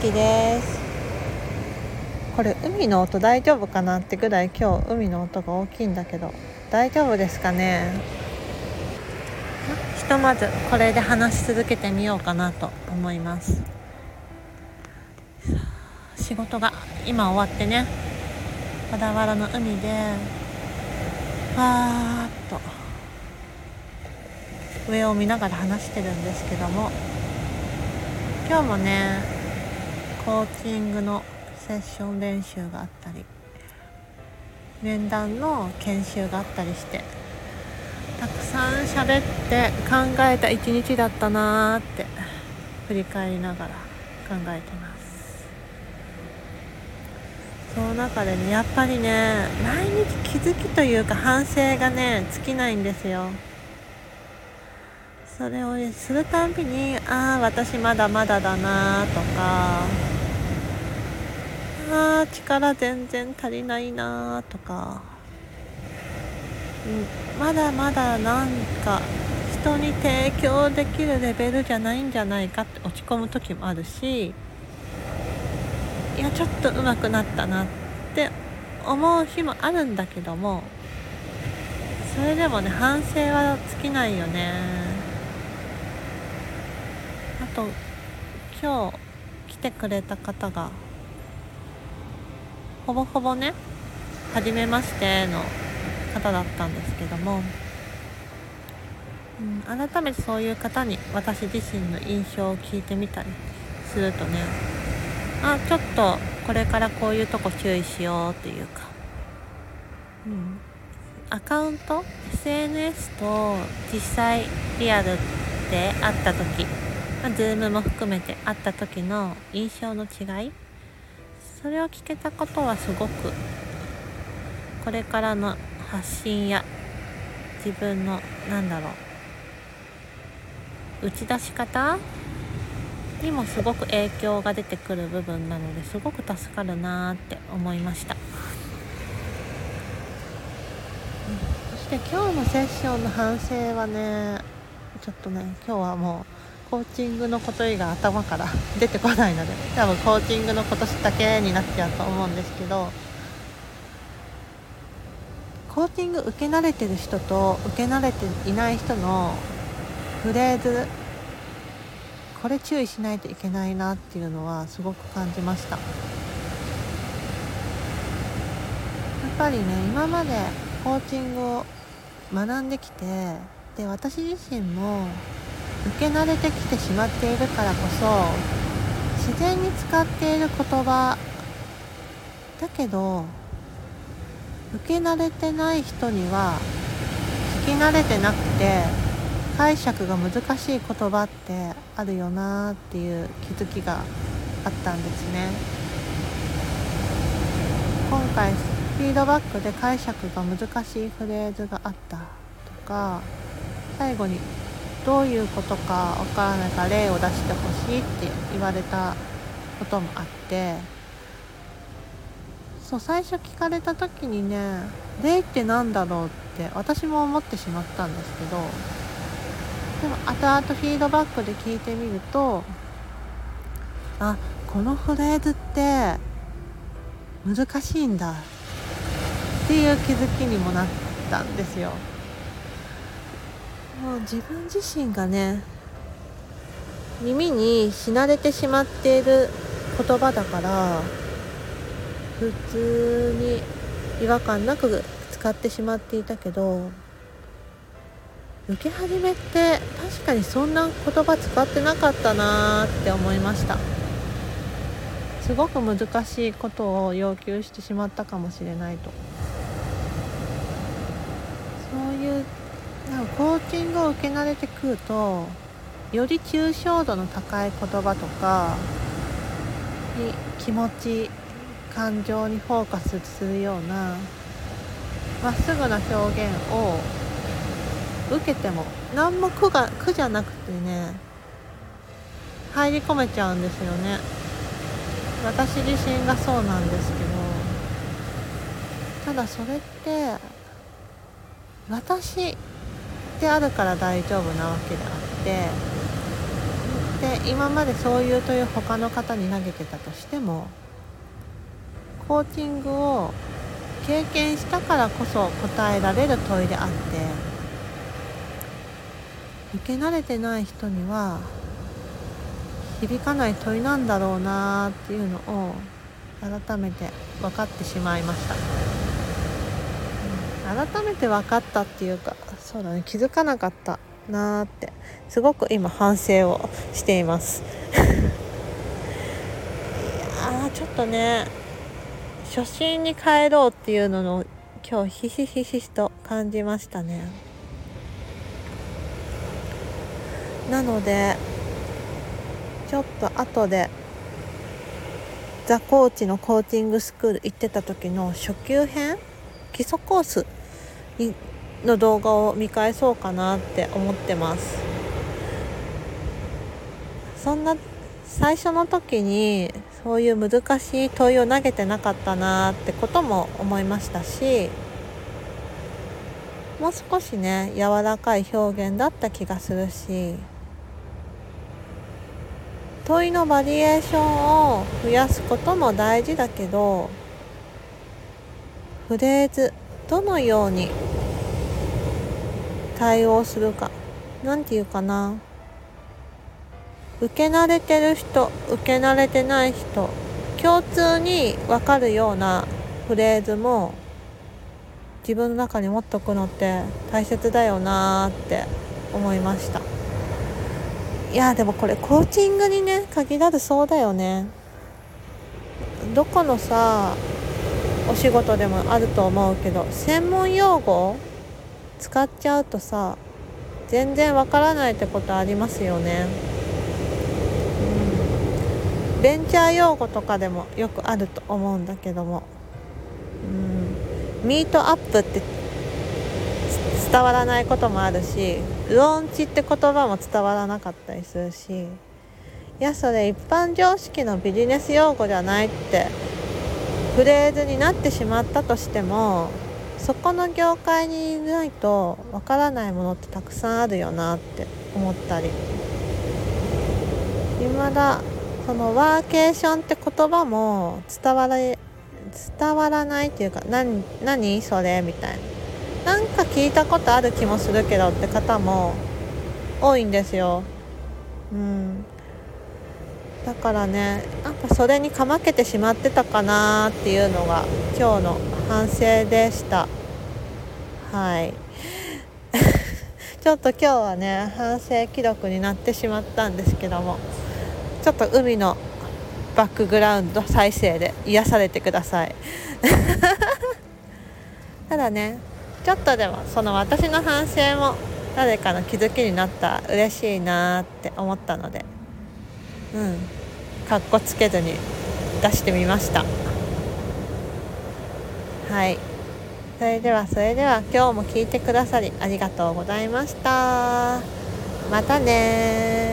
きです。これ海の音大丈夫かなってぐらい今日海の音が大きいんだけど。大丈夫ですかね？ひとまずこれで話し続けてみようかなと思います。仕事が今終わってね。小田原の海でわーっと。上を見ながら話してるんですけども。今日もねコーチングのセッション練習があったり面談の研修があったりしてたくさん喋って考えた一日だったなーって振り返りながら考えてます。その中でねやっぱりね毎日気づきというか反省がね尽きないんですよ。それをするたんびにああ私まだまだだなとかあー力全然足りないなとか、うん、まだまだなんか人に提供できるレベルじゃないんじゃないかって落ち込む時もあるしいやちょっと上手くなったなって思う日もあるんだけどもそれでもね反省は尽きないよね。と今日来てくれた方がほぼほぼね初めましての方だったんですけども、うん、改めてそういう方に私自身の印象を聞いてみたりするとねあちょっとこれからこういうとこ注意しようっていうか、うん、アカウント？SNS と実際リアルで会った時まあ、Zoom も含めて会った時の印象の違い。それを聞けたことはすごくこれからの発信や自分のなんだろう打ち出し方にもすごく影響が出てくる部分なのですごく助かるなって思いました。そして今日のセッションの反省はねちょっとね今日はもうコーチングのこと以外頭から出てこないので多分コーチングのことだけになっちゃうと思うんですけどコーチング受け慣れてる人と受け慣れていない人のフレーズこれ注意しないといけないなっていうのはすごく感じました。やっぱりね今までコーチングを学んできてで私自身も受け慣れてきてしまっているからこそ自然に使っている言葉だけど受け慣れてない人には聞き慣れてなくて解釈が難しい言葉ってあるよなっていう気づきがあったんですね。今回フィードバックで解釈が難しいフレーズがあったとか最後にどういうことかわからないから例を出してほしいって言われたこともあってそう最初聞かれた時にね例って何だろうって私も思ってしまったんですけどでも後々フィードバックで聞いてみるとあこのフレーズって難しいんだっていう気づきにもなったんですよ。もう自分自身がね耳にし慣れてしまっている言葉だから普通に違和感なく使ってしまっていたけど受け始めって確かにそんな言葉使ってなかったなーって思いました。すごく難しいことを要求してしまったかもしれないと。そういうコーチングを受け慣れてくるとより抽象度の高い言葉とかに気持ち感情にフォーカスするようなまっすぐな表現を受けても何も苦が苦じゃなくてね入り込めちゃうんですよね。私自身がそうなんですけどただそれって私であるから大丈夫なわけであってして今までそういう問いを他の方に投げてたとしてもコーチングを経験したからこそ答えられる問いであって受け慣れてない人には響かない問いなんだろうなっていうのを改めて分かってしまいました、改めて分かったっていうかそうだね。気づかなかったなーって。すごく今反省をしています。いやちょっとね初心に帰ろうっていうのの今日ひしひしと感じましたね。なのでちょっと後でザ・コーチのコーチングスクール行ってた時の初級編？基礎コースの動画を見返そうかなって思ってます。そんな最初の時にそういう難しい問いを投げてなかったなってことも思いましたしもう少しね柔らかい表現だった気がするし問いのバリエーションを増やすことも大事だけどフレーズどのように対応するか。何て言うかな。受け慣れてる人受け慣れてない人。共通に分かるようなフレーズも自分の中に持っとくのって大切だよなって思いました。いやでもこれコーチングにね限らずそうだよね。どこのさお仕事でもあると思うけど専門用語使っちゃうとさ全然わからないってことありますよね。うん。ベンチャー用語とかでもよくあると思うんだけども。うん。ミートアップって伝わらないこともあるしローンチって言葉も伝わらなかったりするし。いやそれ一般常識のビジネス用語じゃないってフレーズになってしまったとしてもそこの業界にいないとわからないものってたくさんあるよなって思ったり。未だそのワーケーションって言葉も伝わら伝わらないっていうか何何それみたいな。なんか聞いたことある気もするけどって方も多いんですよ。うん。だからねやっぱそれにかまけてしまってたかなっていうのが今日の反省でした。はい。ちょっと今日はね反省記録になってしまったんですけどもちょっと海のバックグラウンド再生で癒されてください。ただねちょっとでもその私の反省も誰かの気づきになったら嬉しいなって思ったのでうん。かっこつけずに出してみました。はい。それではそれでは今日も聞いてくださりありがとうございました。またね